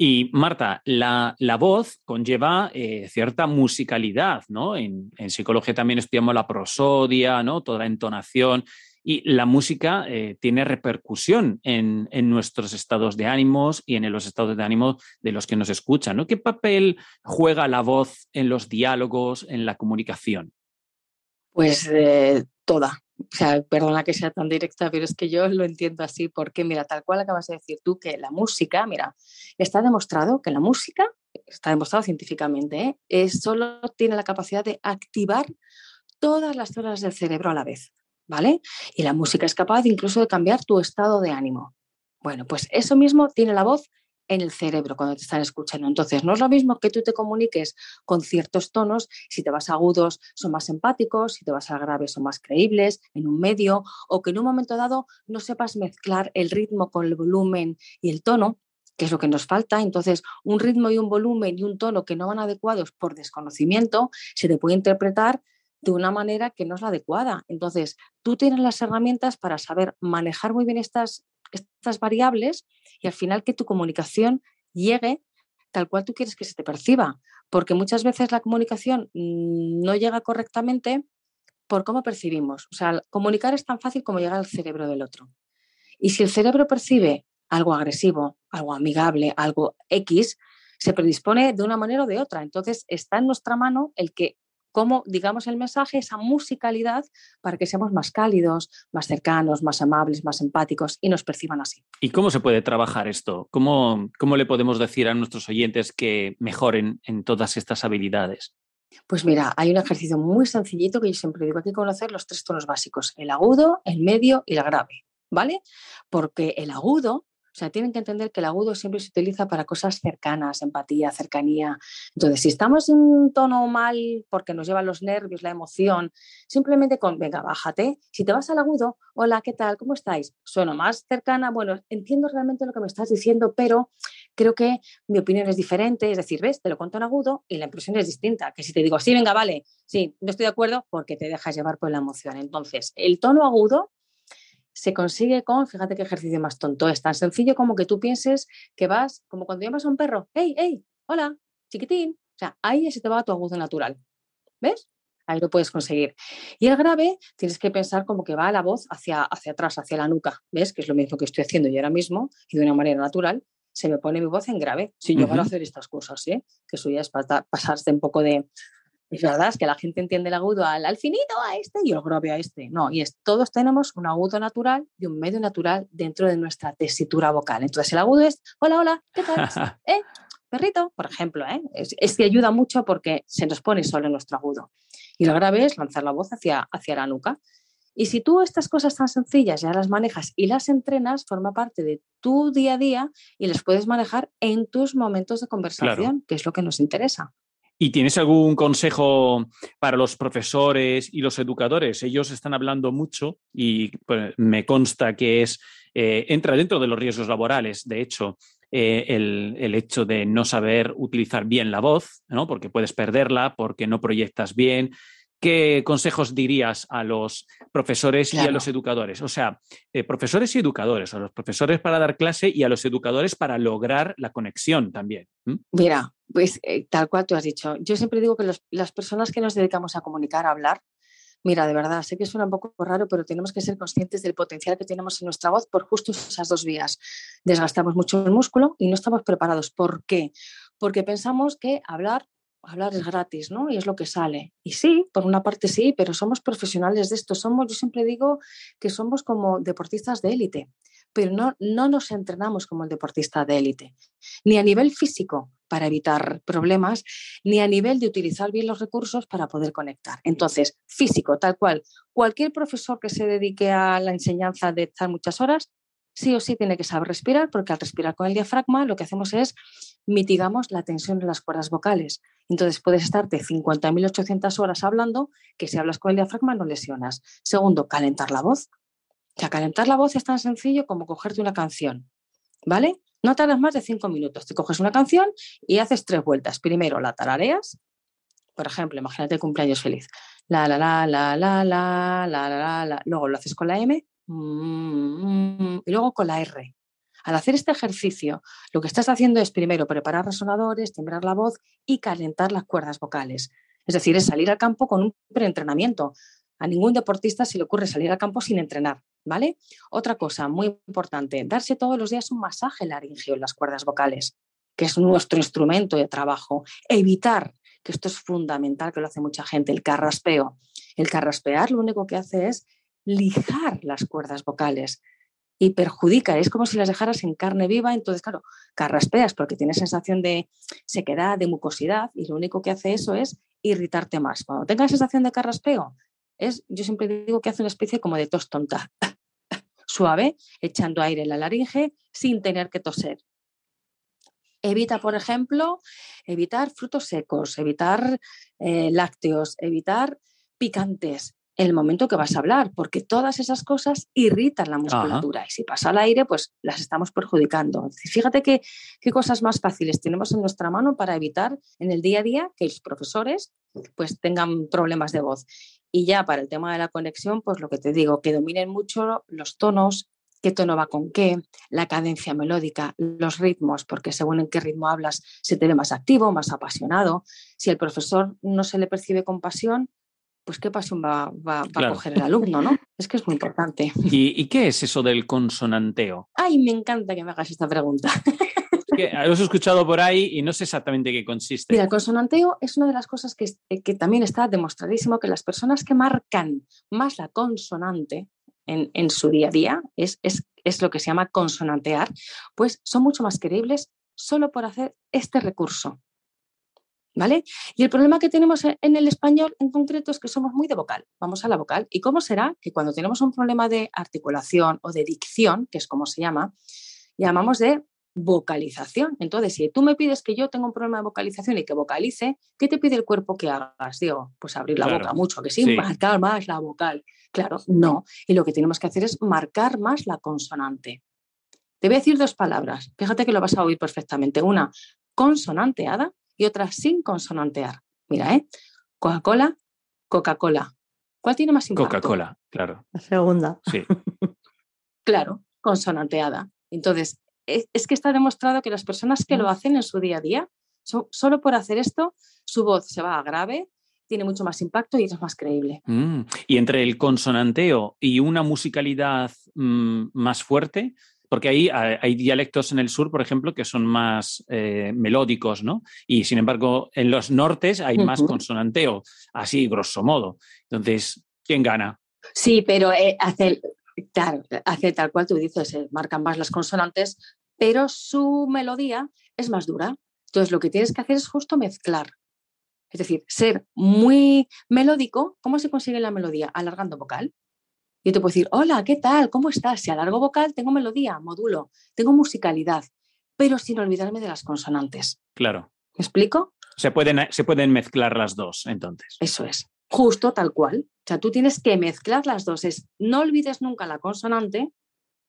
Y Marta, la, la voz conlleva eh, cierta musicalidad, ¿no? En, psicología también estudiamos la prosodia, ¿no? Toda la entonación. Y la música eh, tiene repercusión en, en, nuestros estados de ánimos y en los estados de ánimo de los que nos escuchan, ¿no? ¿Qué papel juega la voz en los diálogos, en la comunicación? Pues eh, toda, perdona que sea tan directa, pero es que yo lo entiendo así, porque mira, tal cual acabas de decir tú, que la música, mira, está demostrado que la música, está demostrado científicamente, ¿eh? es, solo tiene la capacidad de activar todas las zonas del cerebro a la vez. ¿vale? Y la música es capaz incluso de cambiar tu estado de ánimo. Bueno, pues eso mismo tiene la voz en el cerebro cuando te están escuchando. Entonces, no es lo mismo que tú te comuniques con ciertos tonos, si te vas agudos son más empáticos, si te vas a graves son más creíbles, en un medio, o que en un momento dado no sepas mezclar el ritmo con el volumen y el tono, que es lo que nos falta. Entonces, un ritmo y un volumen y un tono que no van adecuados por desconocimiento, se te puede interpretar de una manera que no es la adecuada. Entonces, tú tienes las herramientas para saber manejar muy bien estas, estas variables y al final que tu comunicación llegue tal cual tú quieres que se te perciba. Porque muchas veces la comunicación mm, no llega correctamente por cómo percibimos. O sea, comunicar es tan fácil como llegar al cerebro del otro. Y si el cerebro percibe algo agresivo, algo amigable, algo X, se predispone de una manera o de otra. Entonces está en nuestra mano el que cómo, digamos, el mensaje, esa musicalidad para que seamos más cálidos, más cercanos, más amables, más empáticos y nos perciban así. ¿Y cómo se puede trabajar esto? ¿Cómo, cómo le podemos decir a nuestros oyentes que mejoren en todas estas habilidades? Pues mira, hay un ejercicio muy sencillito que yo siempre digo, hay que conocer los tres tonos básicos, el agudo, el medio y el grave, ¿vale? Porque el agudo sea, tienen que entender que el agudo siempre se utiliza para cosas cercanas, empatía, cercanía. Entonces, si estamos en un tono mal porque nos llevan los nervios, la emoción, simplemente con, venga, bájate. Si te vas al agudo, hola, ¿qué tal? ¿Cómo estáis? Sueno más cercana, bueno, entiendo realmente lo que me estás diciendo, pero creo que mi opinión es diferente. Es decir, ves, te lo cuento en agudo y la impresión es distinta. Que si te digo, sí, venga, vale, sí, no estoy de acuerdo, porque te dejas llevar por la emoción. Entonces, el tono agudo se consigue con, fíjate qué ejercicio más tonto, es tan sencillo como que tú pienses que vas, como cuando llamas a un perro, hey, hey, hola, chiquitín. O sea, ahí se te va tu agudo natural. ¿Ves? Ahí lo puedes conseguir. Y el grave, tienes que pensar como que va la voz hacia, hacia atrás, hacia la nuca. ¿Ves? Que es lo mismo que estoy haciendo yo ahora mismo y de una manera natural se me pone mi voz en grave. Si yo van a hacer estas cosas, ¿eh? Que eso ya es pasarse un poco de, es verdad, es que la gente entiende el agudo al, al finito, a este y el grave a este. No, y es, todos tenemos un agudo natural y un medio natural dentro de nuestra tesitura vocal. Entonces el agudo es, hola, hola, ¿qué tal? ¿Eh? Perrito, por ejemplo, ¿eh? es, que ayuda mucho porque se nos pone solo en nuestro agudo. Y lo grave es lanzar la voz hacia, hacia la nuca. Y si tú estas cosas tan sencillas ya las manejas y las entrenas, forma parte de tu día a día y las puedes manejar en tus momentos de conversación, que es lo que nos interesa. ¿Y tienes algún consejo para los profesores y los educadores? Ellos están hablando mucho y pues, me consta que es eh, entra dentro de los riesgos laborales. De hecho, eh, el, el, hecho de no saber utilizar bien la voz, ¿no? porque puedes perderla, porque no proyectas bien, ¿qué consejos dirías a los profesores claro. y a los educadores? O sea, eh, profesores y educadores, a los profesores para dar clase y a los educadores para lograr la conexión también. ¿Mm? Mira, pues eh, tal cual tú has dicho, yo siempre digo que los, las personas que nos dedicamos a comunicar, a hablar, Mira, de verdad, sé que suena un poco raro, pero tenemos que ser conscientes del potencial que tenemos en nuestra voz por justo esas dos vías. Desgastamos mucho el músculo y no estamos preparados. ¿Por qué? Porque pensamos que hablar hablar es gratis, ¿no? Y es lo que sale. Y sí, por una parte sí, pero somos profesionales de esto. Somos, yo siempre digo que somos como deportistas de élite, pero no, no nos entrenamos como el deportista de élite, ni a nivel físico para evitar problemas, ni a nivel de utilizar bien los recursos para poder conectar. Entonces, físico, tal cual. Cualquier profesor que se dedique a la enseñanza de estar muchas horas, sí o sí tiene que saber respirar, porque al respirar con el diafragma lo que hacemos es mitigamos la tensión en las cuerdas vocales. Entonces puedes estarte 50.800 horas hablando que si hablas con el diafragma no lesionas. Segundo, calentar la voz. O sea, calentar la voz es tan sencillo como cogerte una canción, ¿vale? No tardas más de cinco minutos. Te coges una canción y haces tres vueltas. Primero la tarareas. Por ejemplo, imagínate cumpleaños feliz. La, la, la, la, la, la, la, la. Luego lo haces con la M y luego con la R. Al hacer este ejercicio, lo que estás haciendo es primero preparar resonadores, timbrar la voz y calentar las cuerdas vocales. Es decir, es salir al campo con un preentrenamiento. A ningún deportista se le ocurre salir al campo sin entrenar, ¿vale? Otra cosa muy importante, darse todos los días un masaje laringio en las cuerdas vocales, que es nuestro instrumento de trabajo. Evitar, que esto es fundamental, que lo hace mucha gente, el carraspeo. El carraspear lo único que hace es lijar las cuerdas vocales y perjudica, es como si las dejaras en carne viva, entonces claro, carraspeas porque tienes sensación de sequedad, de mucosidad y lo único que hace eso es irritarte más. Cuando tengas sensación de carraspeo, es, yo siempre digo que hace una especie como de tos tonta, suave, echando aire en la laringe sin tener que toser. Evita, por ejemplo, evitar frutos secos, evitar eh, lácteos, evitar picantes el momento que vas a hablar, porque todas esas cosas irritan la musculatura y si pasa al aire, pues las estamos perjudicando. Fíjate qué, qué cosas más fáciles tenemos en nuestra mano para evitar en el día a día que los profesores pues tengan problemas de voz. Y ya para el tema de la conexión, pues lo que te digo, que dominen mucho los tonos, qué tono va con qué, la cadencia melódica, los ritmos, porque según en qué ritmo hablas se te ve más activo, más apasionado. Si el profesor no se le percibe con pasión, pues qué pasión va, va- va Claro. a coger el alumno, ¿no? Es que es muy importante. ¿Y, y qué es eso del consonanteo? Ay, me encanta que me hagas esta pregunta. Que lo he escuchado por ahí y no sé exactamente qué consiste. Mira, el consonanteo es una de las cosas que, eh, que también está demostradísimo que las personas que marcan más la consonante en, en su día a día, es, es, es lo que se llama consonantear, pues son mucho más creíbles solo por hacer este recurso. ¿Vale? Y el problema que tenemos en en el español en concreto es que somos muy de vocal. Vamos a la vocal. ¿Y cómo será que cuando tenemos un problema de articulación o de dicción, que es como se llama, llamamos de vocalización? Entonces, si tú me pides que yo tenga un problema de vocalización y que vocalice, ¿qué te pide el cuerpo que hagas? Digo, pues abrir la Claro. boca mucho, que sí, Sí. marcar más la vocal. Claro, no. Y lo que tenemos que hacer es marcar más la consonante. Te voy a decir dos palabras. Fíjate que lo vas a oír perfectamente. Una consonanteada y otra sin consonantear. Mira, ¿eh? Coca-Cola, Coca-Cola. ¿Cuál tiene más impacto? Coca-Cola, claro. La segunda. Sí. Claro, consonanteada. Entonces, es, es que está demostrado que las personas que lo hacen en su día a día, so- solo por hacer esto, su voz se va a grave, tiene mucho más impacto y es más creíble. Mm. Y entre el consonanteo y una musicalidad mm, más fuerte, porque ahí hay, hay dialectos en el sur, por ejemplo, que son más eh, melódicos, ¿no? Y sin embargo, en los nortes hay más consonanteo, así grosso modo. Entonces, ¿quién gana? Sí, pero eh, hace, claro, hace tal cual tú dices, eh, marcan más las consonantes, pero su melodía es más dura. Entonces, lo que tienes que hacer es justo mezclar. Es decir, ser muy melódico. ¿Cómo se consigue la melodía? Alargando vocal. Yo te puedo decir, hola, ¿qué tal? ¿Cómo estás? Si alargo vocal, tengo melodía, modulo, tengo musicalidad, pero sin olvidarme de las consonantes. Claro. ¿Me explico? Se pueden, se pueden mezclar las dos, entonces. Eso es. Justo tal cual. O sea, tú tienes que mezclar las dos. Es, no olvides nunca la consonante,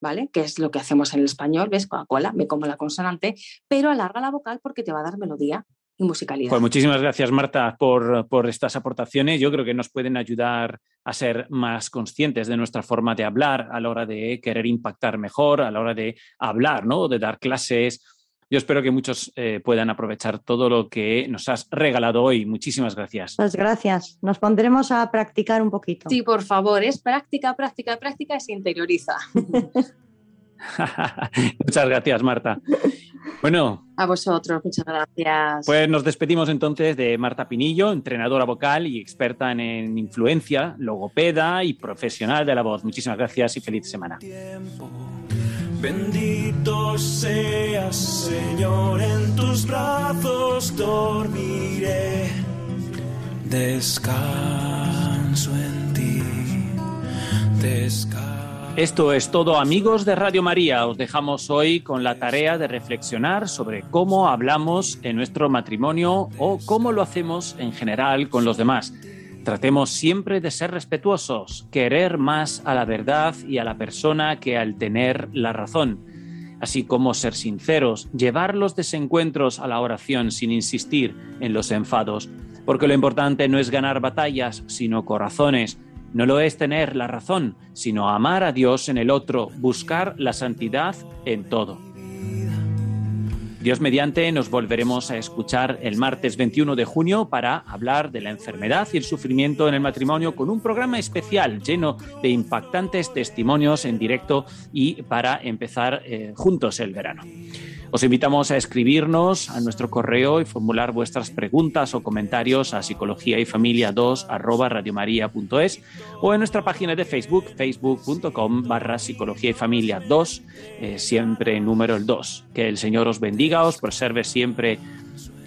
¿vale? Que es lo que hacemos en el español, ¿ves? Coca-Cola, me como la consonante, pero alarga la vocal porque te va a dar melodía y musicalidad. Pues muchísimas gracias, Marta, por, por estas aportaciones. Yo creo que nos pueden ayudar a ser más conscientes de nuestra forma de hablar a la hora de querer impactar mejor, a la hora de hablar, ¿no? De dar clases. Yo espero que muchos eh, puedan aprovechar todo lo que nos has regalado hoy. Muchísimas gracias. Pues gracias. Nos pondremos a practicar un poquito. Sí, por favor, es práctica, práctica, práctica y se interioriza. Muchas gracias, Marta. Bueno, A vosotros, muchas gracias. pues nos despedimos entonces de Marta Pinillo, entrenadora vocal y experta en, en influencia, logopeda y profesional de la voz. Muchísimas gracias y feliz semana. Bendito seas, Señor, en tus brazos dormiré. Descanso en ti. Descanso. Esto es todo amigos de Radio María. Os dejamos hoy con la tarea de reflexionar sobre cómo hablamos en nuestro matrimonio o cómo lo hacemos en general con los demás. Tratemos siempre de ser respetuosos, querer más a la verdad y a la persona que al tener la razón, así como ser sinceros, llevar los desencuentros a la oración sin insistir en los enfados, porque lo importante no es ganar batallas, sino corazones. No lo es tener la razón, sino amar a Dios en el otro, buscar la santidad en todo. Dios mediante nos volveremos a escuchar el martes 21 de junio para hablar de la enfermedad y el sufrimiento en el matrimonio con un programa especial lleno de impactantes testimonios en directo y para empezar eh, juntos el verano. Os invitamos a escribirnos a nuestro correo y formular vuestras preguntas o comentarios a psicología y familia 2 arroba radiomaria.es o en nuestra página de Facebook, facebook.com barra psicología y familia 2, eh, siempre número el 2. Que el Señor os bendiga, os preserve siempre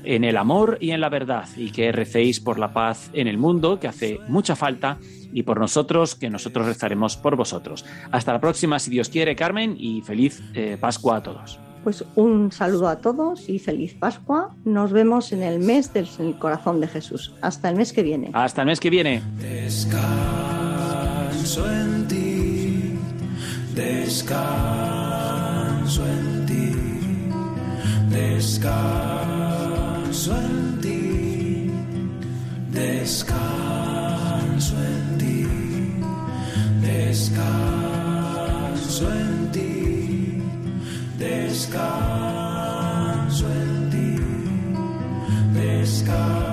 en el amor y en la verdad, y que recéis por la paz en el mundo, que hace mucha falta, y por nosotros, que nosotros rezaremos por vosotros. Hasta la próxima, si Dios quiere, Carmen, y feliz eh, Pascua a todos. Pues un saludo a todos y feliz Pascua. Nos vemos en el mes del corazón de Jesús. Hasta el mes que viene. Hasta el mes que viene. Descanso en ti, descanso en ti, descanso en ti, descanso en ti, descanso en ti, descanso en ti, descanso